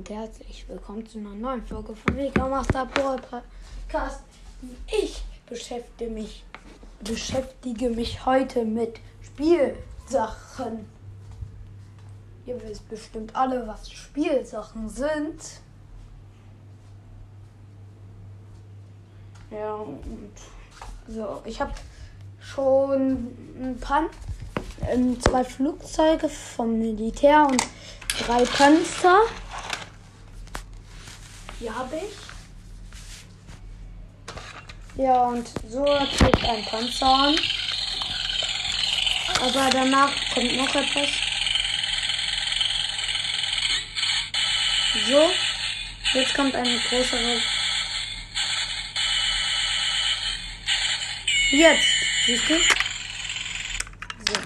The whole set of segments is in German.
und herzlich willkommen zu einer neuen Folge von Mega Master Brawl Podcast. Ich beschäftige mich, beschäftige mich heute mit Spielsachen. Ihr wisst bestimmt alle, was Spielsachen sind. Ja, und so, ich habe schon ein paar, ähm, zwei Flugzeuge vom Militär und drei Panzer. Hier habe ich. Ja, und so kriegt ein Panzer an. Aber danach kommt noch etwas. So. Jetzt kommt eine größere. Jetzt. Siehst du? So.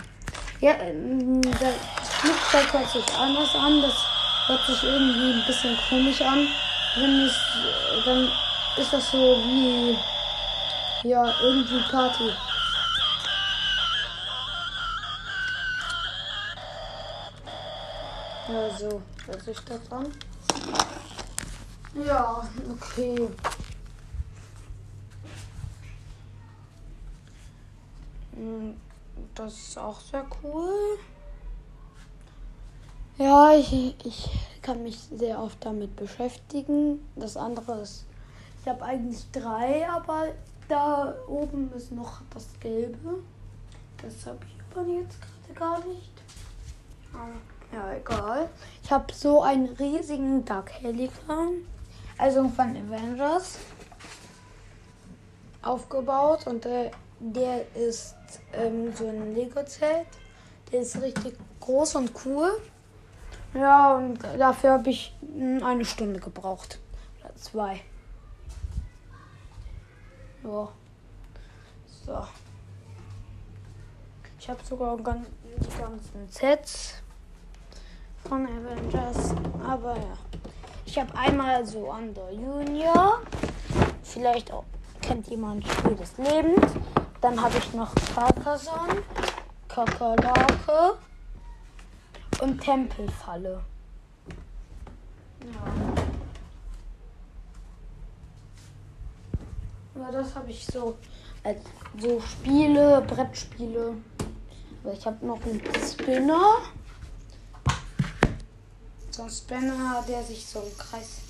Ja, ähm, das Flugzeug hört sich anders an. Das hört sich irgendwie ein bisschen komisch an. Wenn ich, dann ist das so wie, ja, irgendwie Party. Ja, so hört sich das an. Ja, okay. Hm, Das ist auch sehr cool. Ja, ich, ich kann mich sehr oft damit beschäftigen. Das andere ist, ich habe eigentlich drei, aber da oben ist noch das Gelbe. Das habe ich aber jetzt gerade gar nicht. Ja, egal. Ich habe so einen riesigen Dark Helican, also von Avengers, aufgebaut und der, der ist ähm, so ein Lego-Zelt. Der ist richtig groß und cool. Ja, und dafür habe ich mm, eine Stunde gebraucht. Oder zwei. Ja. So. Ich habe sogar die ganzen Sets von Avengers. Aber ja. Ich habe einmal so Under Junior. Vielleicht auch kennt jemand Spiel des Lebens. Dann habe ich noch Carcassonne, Kakerlake und Tempelfalle. Ja. Ja, das habe ich so als so Spiele, Brettspiele. Aber ich habe noch einen Spinner. So ein Spinner, der sich so im Kreis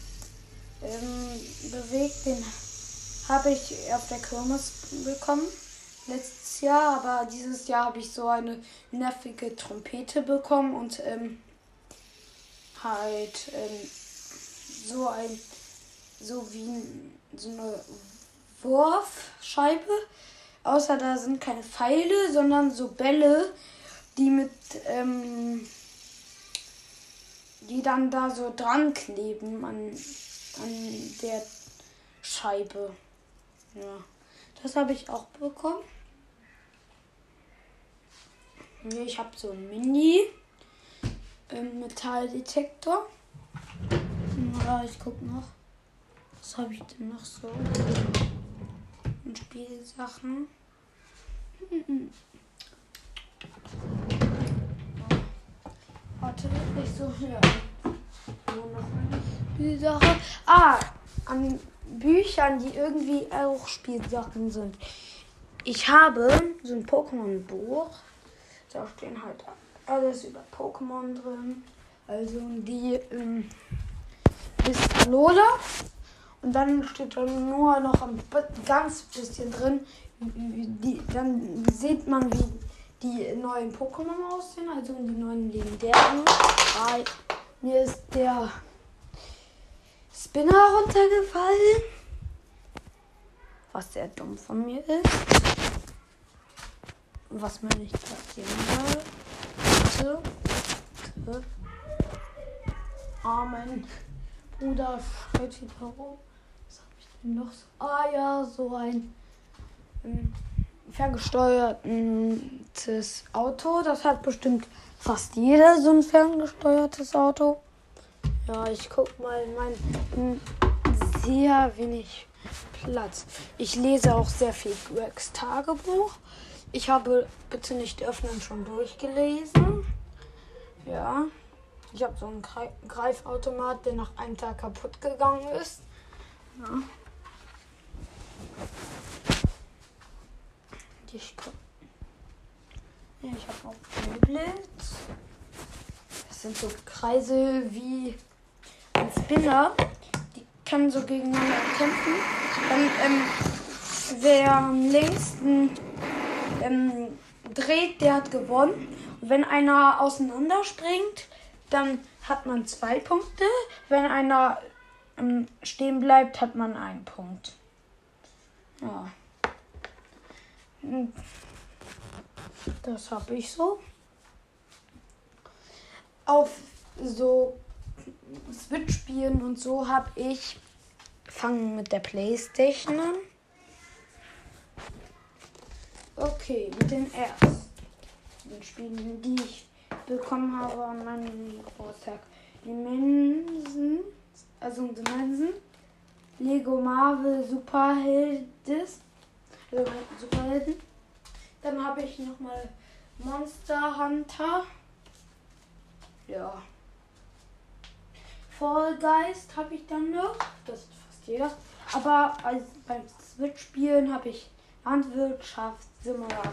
ähm, bewegt. Den habe ich auf der Kirmes bekommen letztes Jahr, aber dieses Jahr habe ich so eine nervige Trompete bekommen und ähm, halt ähm, so ein so wie so eine Wurfscheibe. Außer da sind keine Pfeile, sondern so Bälle, die mit ähm, die dann da so dran kleben an, an der Scheibe. Ja. Das habe ich auch bekommen. Ich habe so einen Mini ähm, ich guck noch. Was habe ich denn noch so? Und Spielsachen. Warte, nicht so hier. Nur noch eine Spielsache. Ah, an Büchern, die irgendwie auch Spielsachen sind. Ich habe so ein Pokémon-Buch. Da stehen halt alles über Pokémon drin. Also die ähm, Lola. Und dann steht dann nur noch ein ganz bisschen drin. Die, dann sieht man, wie die neuen Pokémon aussehen, also die neuen legendären. Mir ist der Spinner runtergefallen. Was sehr dumm von mir ist. Was mir nicht passieren soll. Bitte. Ah, mein Bruder schreit wieder rum. Was habe ich denn noch so? Ah ja, so ein ähm, ferngesteuertes Auto. Das hat bestimmt fast jeder so ein ferngesteuertes Auto. Ja, ich guck mal in mein sehr wenig Platz. Ich lese auch sehr viel Gregs Tagebuch. Ich habe bitte nicht öffnen schon durchgelesen. Ja. Ich habe so einen Greifautomat, der nach einem Tag kaputt gegangen ist. Ja. Die ich ja, ich habe auch Blitz. Das sind so Kreise wie ein Spinner. Können so gegeneinander kämpfen. Dann, ähm, wer am längsten ähm, dreht, der hat gewonnen. Und wenn einer auseinanderspringt, dann hat man zwei Punkte. Wenn einer ähm, stehen bleibt, hat man einen Punkt. Ja. Das habe ich so. Auf so Switch-Spielen und so habe ich fangen mit der Playstation an. Okay, mit den ersten Spielen, die ich bekommen habe an meinem Geburtstag. Die Mensen, also die Mensen, Lego Marvel Superhelden, also Superhelden. Dann habe ich nochmal Monster Hunter. Ja. Fall Geist habe ich dann noch. Das jeder. Aber als, beim Switch-Spielen habe ich Landwirtschaftssimulator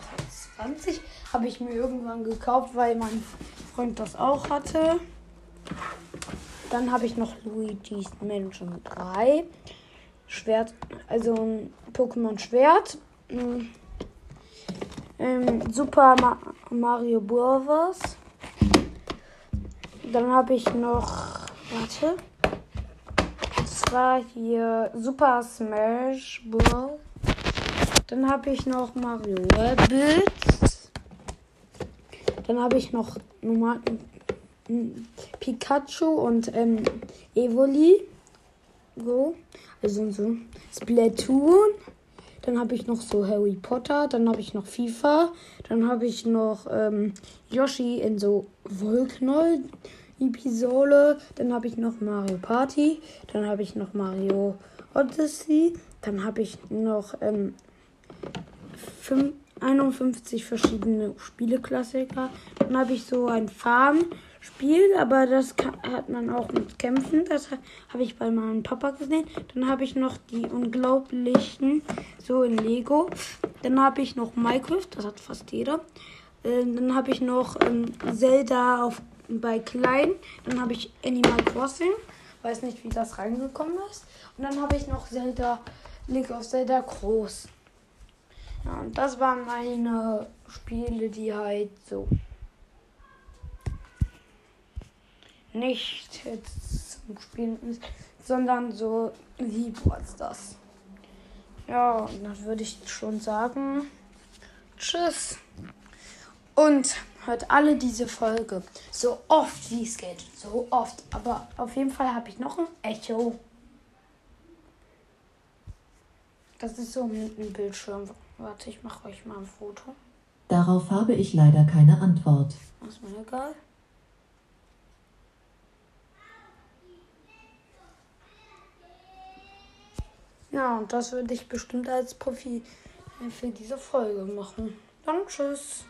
20. Habe ich mir irgendwann gekauft, weil mein Freund das auch hatte. Dann habe ich noch Luigi's Mansion 3. Schwert, also Pokémon Schwert. Hm. Ähm, Super Ma Mario Bros. Dann habe ich noch, warte, das war hier Super Smash Bros. Dann habe ich noch Mario Rabbids. Dann habe ich noch Nummer, Pikachu und ähm, Evoli. So. Also so Splatoon. Dann habe ich noch so Harry Potter. Dann habe ich noch FIFA. Dann habe ich noch ähm, Yoshi in so Wollknoll. Episode. Dann habe ich noch Mario Party. Dann habe ich noch Mario Odyssey. Dann habe ich noch ähm, 51 verschiedene Spieleklassiker. Dann habe ich so ein Farmspiel, aber das kann, hat man auch mit Kämpfen. Das habe ich bei meinem Papa gesehen. Dann habe ich noch die unglaublichen, so in Lego. Dann habe ich noch Minecraft, das hat fast jeder. Ähm, dann habe ich noch ähm, Zelda auf, bei Klein. Dann habe ich Animal Crossing. Weiß nicht, wie das reingekommen ist. Und dann habe ich noch Zelda, League of Zelda groß. Ja, und das waren meine Spiele, die halt so nicht jetzt zum Spielen sondern so wie als das. Ja, und dann würde ich schon sagen, tschüss. Und hört alle diese Folge so oft wie es geht. So oft. Aber auf jeden Fall habe ich noch ein Echo. Das ist so ein Bildschirm. Warte, ich mache euch mal ein Foto. Darauf habe ich leider keine Antwort. Ist mir egal. Ja, und das würde ich bestimmt als Profil für diese Folge machen. Dann tschüss.